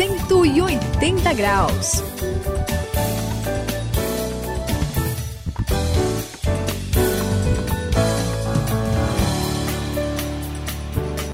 180 graus.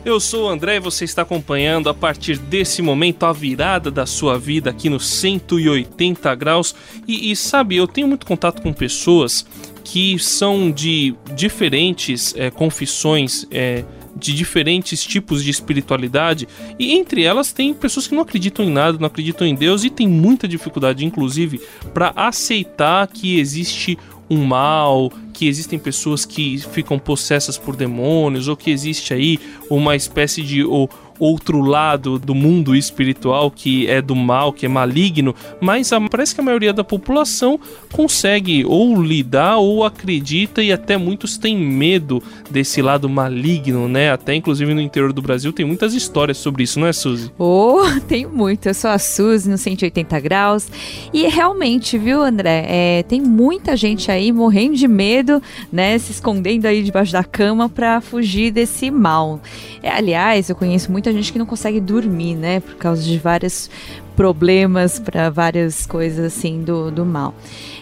Eu sou o André e você está acompanhando a partir desse momento a virada da sua vida aqui no 180 graus. E, e sabe, eu tenho muito contato com pessoas que são de diferentes é, confissões. É, de diferentes tipos de espiritualidade e entre elas tem pessoas que não acreditam em nada, não acreditam em Deus e tem muita dificuldade, inclusive, para aceitar que existe um mal, que existem pessoas que ficam possessas por demônios, ou que existe aí uma espécie de. Ou, outro lado do mundo espiritual que é do mal, que é maligno, mas a, parece que a maioria da população consegue ou lidar ou acredita e até muitos têm medo desse lado maligno, né? Até inclusive no interior do Brasil tem muitas histórias sobre isso, não é, Suzy? Oh, tem muito. Eu sou a Suzy no 180 graus e realmente, viu, André? É, tem muita gente aí morrendo de medo, né? Se escondendo aí debaixo da cama para fugir desse mal. É, aliás, eu conheço muita gente que não consegue dormir, né? Por causa de vários problemas para várias coisas assim do, do mal.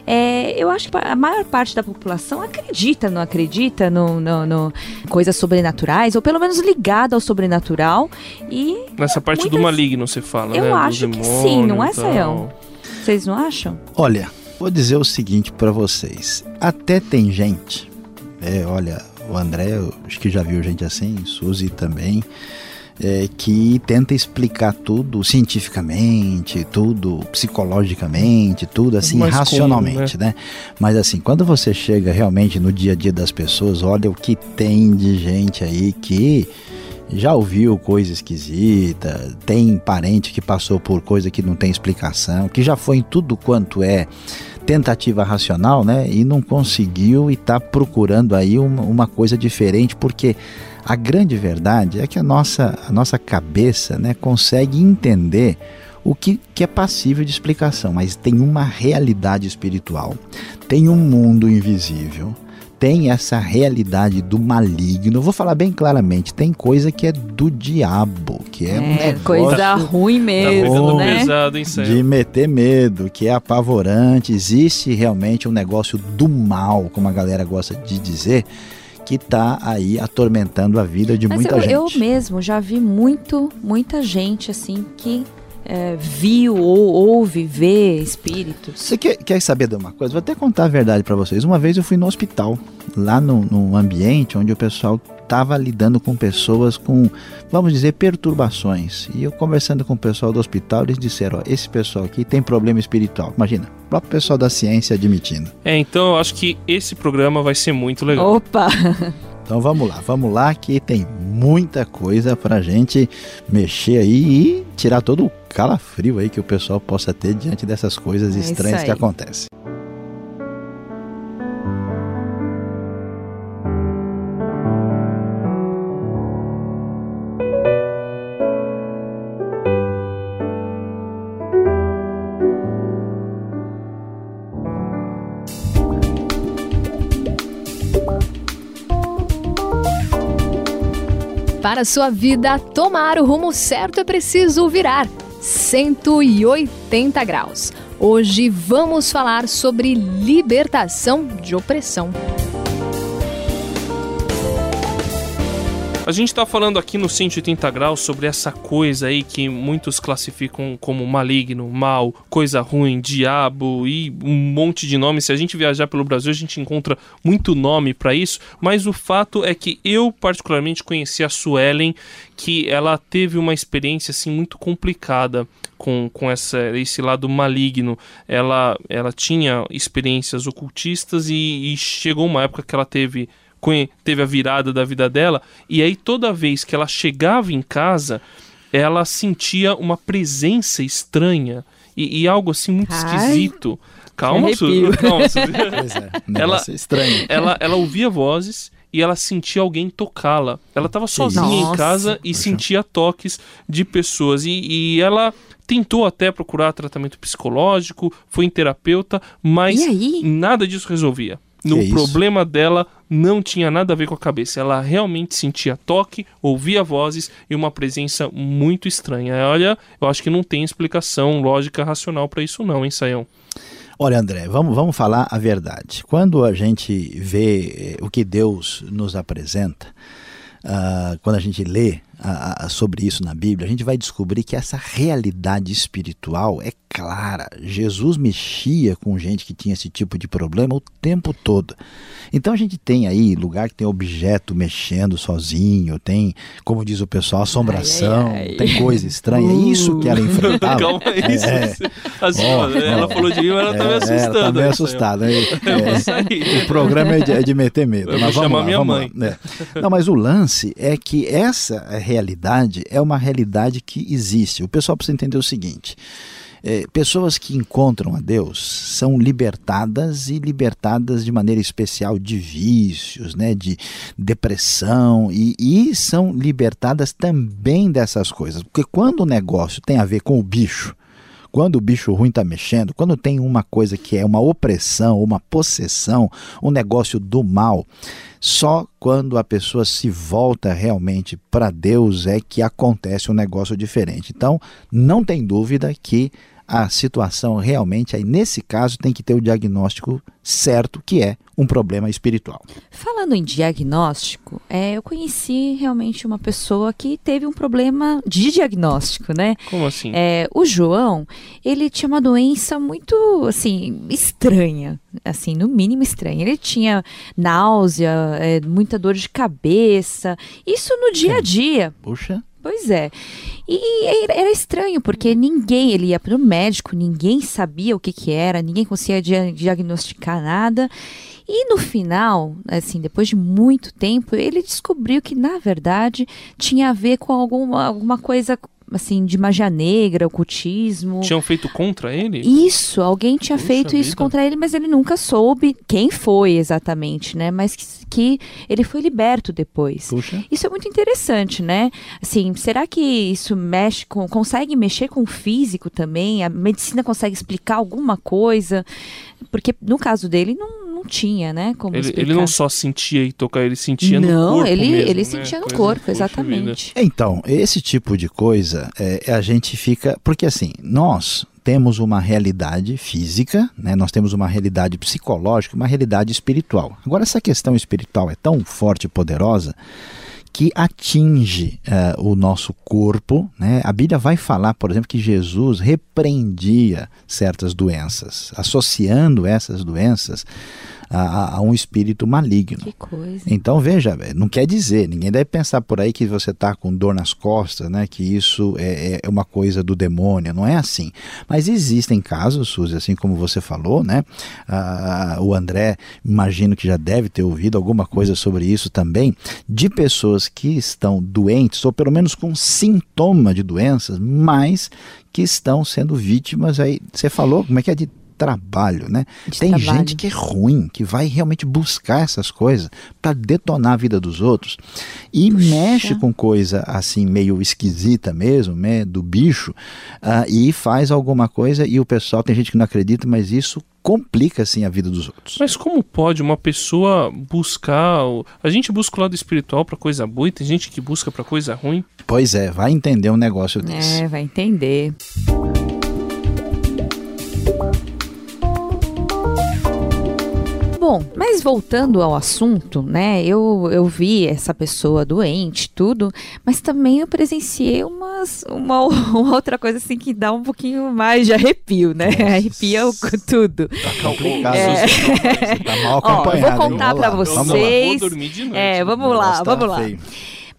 É, eu acho que a maior parte da população acredita, não acredita no, no, no coisas sobrenaturais, ou pelo menos ligada ao sobrenatural. E Nessa parte muitas... do maligno você fala, eu né? acho que sim, não é, Sayão? Vocês não acham? Olha, vou dizer o seguinte para vocês. Até tem gente, é, olha, o André, acho que já viu gente assim, Suzy também, é, que tenta explicar tudo cientificamente, tudo psicologicamente, tudo assim racionalmente, comum, né? né? Mas assim, quando você chega realmente no dia a dia das pessoas, olha o que tem de gente aí que já ouviu coisa esquisita, tem parente que passou por coisa que não tem explicação, que já foi em tudo quanto é tentativa racional, né? E não conseguiu e está procurando aí uma, uma, coisa diferente, porque a grande verdade é que a nossa, a nossa cabeça né, consegue entender o que, que é passível de explicação, mas tem uma realidade espiritual, tem um mundo invisível, tem essa realidade do maligno. vou falar bem claramente, tem coisa que é do diabo, que é, é um negócio coisa ruim mesmo, tá né? Pesado, hein, de meter medo, que é apavorante. Existe realmente um negócio do mal, como a galera gosta de dizer que está aí atormentando a vida de Mas muita eu, gente. Eu mesmo já vi muito, muita gente assim que é, viu ou ouve, vê espíritos. Você quer, quer saber de uma coisa? Vou até contar a verdade para vocês. Uma vez eu fui no hospital, lá no, no ambiente onde o pessoal estava lidando com pessoas com, vamos dizer, perturbações. E eu conversando com o pessoal do hospital, eles disseram: ó, esse pessoal aqui tem problema espiritual. Imagina, o próprio pessoal da ciência admitindo. É, então eu acho que esse programa vai ser muito legal. Opa! Então vamos lá, vamos lá que tem muita coisa pra gente mexer aí e tirar todo o calafrio aí que o pessoal possa ter diante dessas coisas é estranhas que acontecem. Para sua vida tomar o rumo certo é preciso virar 180 graus. Hoje vamos falar sobre libertação de opressão. A gente está falando aqui no 180 graus sobre essa coisa aí que muitos classificam como maligno, mal, coisa ruim, diabo e um monte de nomes. Se a gente viajar pelo Brasil, a gente encontra muito nome para isso, mas o fato é que eu particularmente conheci a Suelen, que ela teve uma experiência assim muito complicada com, com essa, esse lado maligno. Ela, ela tinha experiências ocultistas e, e chegou uma época que ela teve teve a virada da vida dela, e aí toda vez que ela chegava em casa, ela sentia uma presença estranha e, e algo assim muito Ai. esquisito. Calma, Su, calma, Su. Pois é, ela, estranho. Ela, ela ouvia vozes e ela sentia alguém tocá-la. Ela estava sozinha Nossa. em casa e Poxa. sentia toques de pessoas. E, e ela tentou até procurar tratamento psicológico, foi em terapeuta, mas nada disso resolvia. No Que problema dela não tinha nada a ver com a cabeça. Ela realmente sentia toque, ouvia vozes e uma presença muito estranha. Olha, eu acho que não tem explicação lógica racional para isso não, hein, Saião? Olha, André, vamos, vamos falar a verdade. Quando a gente vê eh, o que Deus nos apresenta, ah, quando a gente lê ah, ah, sobre isso na Bíblia, a gente vai descobrir que essa realidade espiritual é clara. Jesus mexia com gente que tinha esse tipo de problema o tempo todo. Então a gente tem aí lugar que tem objeto mexendo sozinho, tem, como diz o pessoal, assombração, Ai, ai, ai. tem coisa estranha. É isso que ela enfrentava. Calma aí, É, assim, Ó, ó, ela falou de mim, mas ela tá me é, assustando. ela tá meio assustada. É, é, sair. o programa é de, é de meter medo. Eu mas vamos chamar lá, minha mãe. lá? Não, mas o lance é que essa realidade é uma realidade que existe. O pessoal precisa entender o seguinte. é, pessoas que encontram a Deus são libertadas e libertadas de maneira especial de vícios, né, de depressão e, e são libertadas também dessas coisas. Porque quando o negócio tem a ver com o bicho, quando o bicho ruim está mexendo, quando tem uma coisa que é uma opressão, uma possessão, um negócio do mal, só quando a pessoa se volta realmente para Deus é que acontece um negócio diferente. Então, não tem dúvida que a situação realmente, aí nesse caso, tem que ter o diagnóstico certo, que é um problema espiritual. Falando em diagnóstico, é, eu conheci realmente uma pessoa que teve um problema de diagnóstico, né? Como assim? É, o João, ele tinha uma doença muito, assim, estranha, assim, no mínimo estranha. Ele tinha náusea, é, muita dor de cabeça, isso no dia a dia. Puxa, Pois é. E era- estranho, porque ninguém, ele ia para o médico, ninguém sabia o que, que era, ninguém conseguia dia- diagnosticar nada. E no final, assim, depois de muito tempo, ele descobriu que, na verdade, tinha a ver com alguma, alguma coisa, assim, de magia negra, ocultismo. Tinham feito contra ele? Isso, alguém tinha Puxa feito isso vida. contra ele, mas ele nunca soube quem foi exatamente, né? Mas que, que ele foi liberto depois. puxa. Isso é muito interessante, né? Assim, será que isso mexe com, consegue mexer com o físico também? A medicina consegue explicar alguma coisa? Porque no caso dele não tinha, né? Como Ele, ele não só sentia e tocava, ele sentia no Não, corpo ele, mesmo, ele né? sentia no Coisa- corpo, exatamente. Então, esse tipo de coisa, é, a gente fica. Porque assim, nós temos uma realidade física, né? nós temos uma realidade psicológica, uma realidade espiritual. Agora, essa questão espiritual é tão forte e poderosa que atinge eh, o nosso corpo. Né? A Bíblia vai falar, por exemplo, que Jesus repreendia certas doenças, associando essas doenças a, a- um espírito maligno. Que coisa. Então veja, não quer dizer, ninguém deve pensar por aí que você está com dor nas costas, né? Que isso é, é uma coisa do demônio, não é assim. Mas existem casos, Suzy, assim como você falou, né? Ah, o André, imagino que já deve ter ouvido alguma coisa sobre isso também, de pessoas que estão doentes, ou pelo menos com sintoma de doenças, mas que estão sendo vítimas aí. Você falou, como é que é de trabalho, né? De Tem trabalho. gente que é ruim, que vai realmente buscar essas coisas para detonar a vida dos outros e Puxa. mexe com coisa assim meio esquisita mesmo, né, do bicho, ah, e faz alguma coisa e o pessoal tem gente que não acredita, mas isso complica assim a vida dos outros. Mas como pode uma pessoa buscar. A gente busca o lado espiritual pra coisa boa e tem gente que busca pra coisa ruim? Pois é, vai entender um negócio desse. É, vai entender. Bom, mas voltando ao assunto, né? Eu, eu vi essa pessoa doente, tudo, mas também eu presenciei umas, uma, uma outra coisa assim que dá um pouquinho mais de arrepio, né? Nossa. Arrepia o- tudo. Tá complicado. É. Você tá mal Ó, eu vou acompanhado. contar Vamos lá, vocês. vamos lá. Eu não vou dormir de noite. É, vamos lá, vamos lá. feio.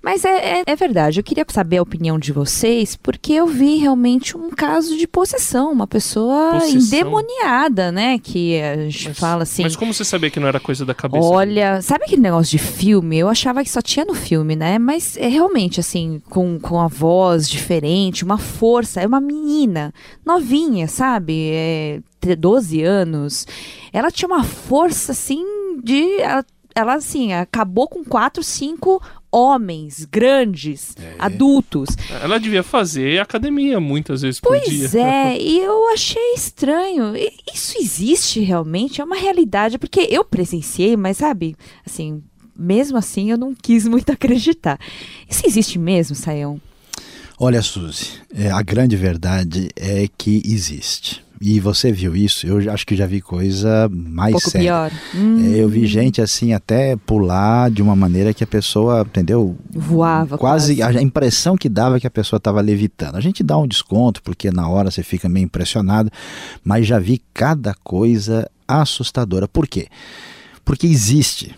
Mas é, é, é verdade, eu queria saber a opinião de vocês, porque eu vi realmente um caso de possessão, uma pessoa Possessão? endemoniada, né? Que a gente Mas- fala assim. Mas como você sabia que não era coisa da cabeça? Olha, sabe aquele negócio de filme? Eu achava que só tinha no filme, né? Mas é realmente assim, com, com a voz diferente, uma força. É uma menina novinha, sabe? É, ter 12 anos. Ela tinha uma força assim de. Ela, ela, assim, acabou com quatro, cinco homens grandes, é. adultos. Ela devia fazer academia muitas vezes pois por dia. Pois é, e eu achei estranho. Isso existe realmente? É uma realidade, porque eu presenciei, mas sabe, assim, mesmo assim eu não quis muito acreditar. Isso existe mesmo, Saião? Olha, Suzy, é, a grande verdade é que existe. E você viu isso? Eu acho que já vi coisa mais um pouco séria. pior. Hum. Eu vi gente assim até pular de uma maneira que a pessoa, entendeu? Voava. Quase, quase. a impressão que dava é que a pessoa estava levitando. A gente dá um desconto porque na hora você fica meio impressionado, mas já vi cada coisa assustadora. Por quê? Porque existe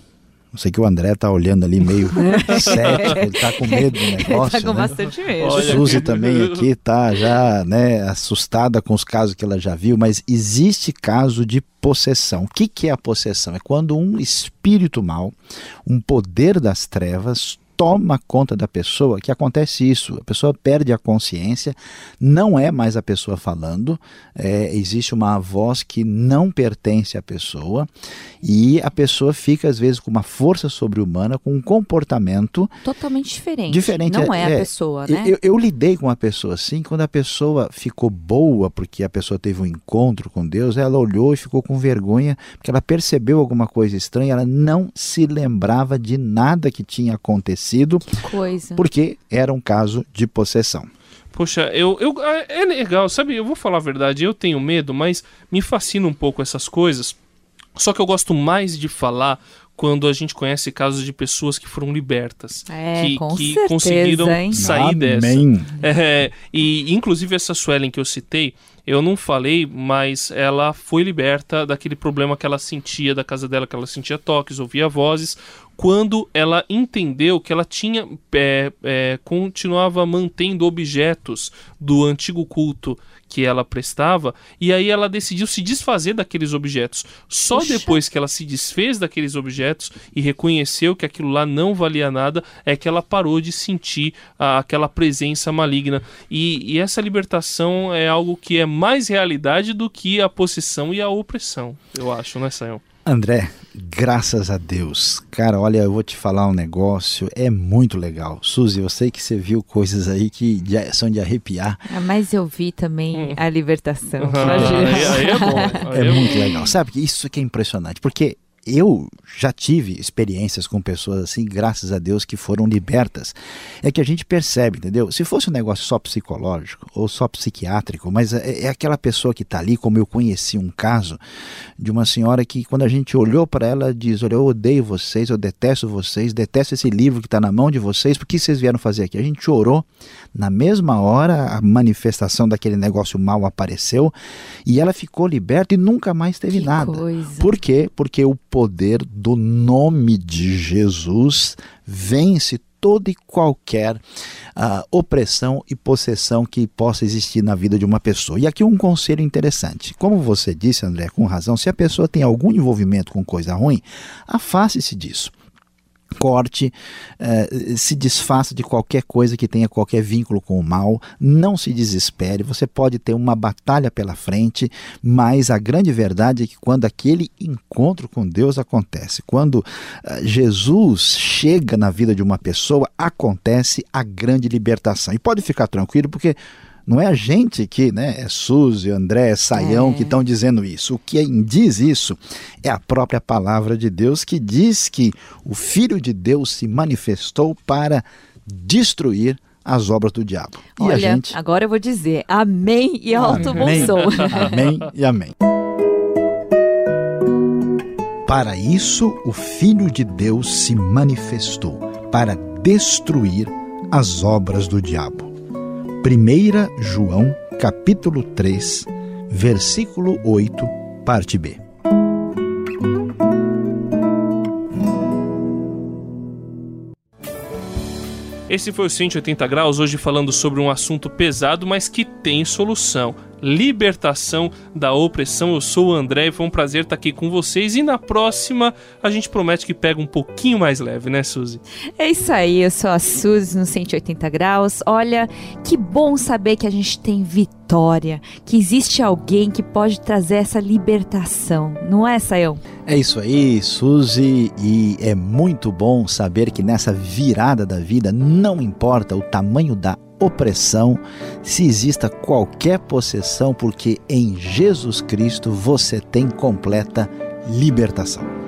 não sei que o André tá olhando ali meio cético, ele tá com medo do negócio. Ele tá com né? bastante medo. A Suzy também aqui tá já, né, assustada com os casos que ela já viu, mas existe caso de possessão. O que, que é a possessão? É quando um espírito mal, um poder das trevas, toma conta da pessoa que acontece isso. A pessoa perde a consciência, não é mais a pessoa falando, é, existe uma voz que não pertence à pessoa e a pessoa fica, às vezes, com uma força sobre-humana, com um comportamento totalmente diferente. Diferente. Não é, é a pessoa, né? Eu, eu, lidei com uma pessoa assim, quando a pessoa ficou boa, porque a pessoa teve um encontro com Deus, ela olhou e ficou com vergonha, porque ela percebeu alguma coisa estranha, ela não se lembrava de nada que tinha acontecido acontecido. Que coisa. Porque era um caso de possessão. Poxa, eu, eu, é legal, sabe? Eu vou falar a verdade, eu tenho medo, mas me fascina um pouco essas coisas. Só que eu gosto mais de falar quando a gente conhece casos de pessoas que foram libertas, é, que, com que certeza, conseguiram hein? sair Amém. dessa. É, e inclusive essa Suelen que eu citei, eu não falei, mas ela foi liberta daquele problema que ela sentia da casa dela, que ela sentia toques, ouvia vozes, quando ela entendeu que ela tinha é, é, continuava mantendo objetos do antigo culto que ela prestava, e aí ela decidiu se desfazer daqueles objetos. Só Puxa. depois que ela se desfez daqueles objetos e reconheceu que aquilo lá não valia nada, é que ela parou de sentir a, aquela presença maligna. E, e essa libertação é algo que é mais realidade do que a possessão e a opressão, eu acho, né, Sayão? André, graças a Deus. Cara, olha, eu vou te falar um negócio, é muito legal. Suzy, eu sei que você viu coisas aí que são de arrepiar. Ah, mas eu vi também hum. a libertação. Ah, aí, aí, é bom. Aí é, é muito legal. Sabe, isso que é impressionante, porque eu já tive experiências com pessoas assim, graças a Deus, que foram libertas. É que a gente percebe, entendeu? Se fosse um negócio só psicológico ou só psiquiátrico, mas é, é aquela pessoa que está ali, como eu conheci um caso de uma senhora que, quando a gente olhou para ela, diz: Olha, eu odeio vocês, eu detesto vocês, detesto esse livro que está na mão de vocês, por que vocês vieram fazer aqui? A gente orou, na mesma hora, a manifestação daquele negócio mal apareceu e ela ficou liberta e nunca mais teve que nada. Coisa. Por quê? Porque o poder do nome de Jesus vence toda e qualquer uh, opressão e possessão que possa existir na vida de uma pessoa. E aqui um conselho interessante. Como você disse, André, com razão, se a pessoa tem algum envolvimento com coisa ruim, afaste-se disso corte, eh, se desfaça de qualquer coisa que tenha qualquer vínculo com o mal, não se desespere, você pode ter uma batalha pela frente, mas a grande verdade é que quando aquele encontro com Deus acontece, quando eh, Jesus chega na vida de uma pessoa, acontece a grande libertação. E pode ficar tranquilo, porque não é a gente que, né, é Suzy, André, Saião, é. que estão dizendo isso. O que diz isso é a própria palavra de Deus que diz que o Filho de Deus se manifestou para destruir as obras do diabo. E Olha, gente... agora eu vou dizer amém e alto amém. bom som. amém e amém. Para isso, o Filho de Deus se manifestou, para destruir as obras do diabo. 1 João, capítulo 3, versículo 8, parte B. Esse foi o 180 graus, hoje falando sobre um assunto pesado, mas que tem solução. Libertação da opressão. Eu sou o André e foi um prazer estar aqui com vocês. E na próxima a gente promete que pega um pouquinho mais leve, né, Suzy? É isso aí, eu sou a Suzy no 180 graus. Olha, que bom saber que a gente tem vitória, que existe alguém que pode trazer essa libertação, não é, Sayão? É isso aí, Suzy, e é muito bom saber que nessa virada da vida, não importa o tamanho da opressão, se exista qualquer possessão, porque em Jesus Cristo você tem completa libertação.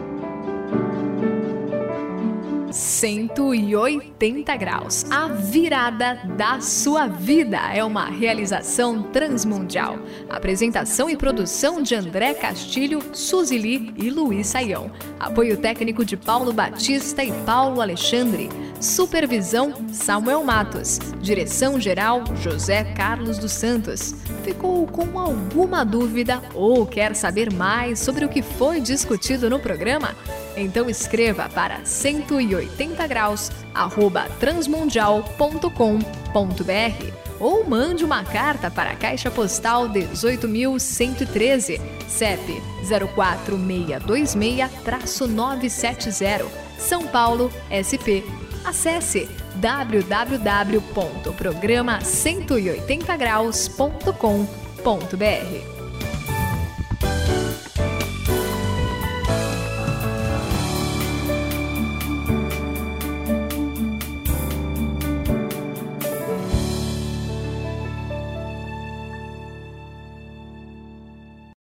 180 graus. A virada da sua vida é uma realização transmundial. Apresentação e produção de André Castilho, Suzy Lee e Luiz Saião. Apoio técnico de Paulo Batista e Paulo Alexandre. Supervisão Samuel Matos. Direção geral José Carlos dos Santos. Ficou com alguma dúvida ou quer saber mais sobre o que foi discutido no programa? Então escreva para 180 graus arroba transmundial.com.br ou mande uma carta para a Caixa Postal 18.113, CEP 04626-970, São Paulo, SP. Acesse www.programa180graus.com.br.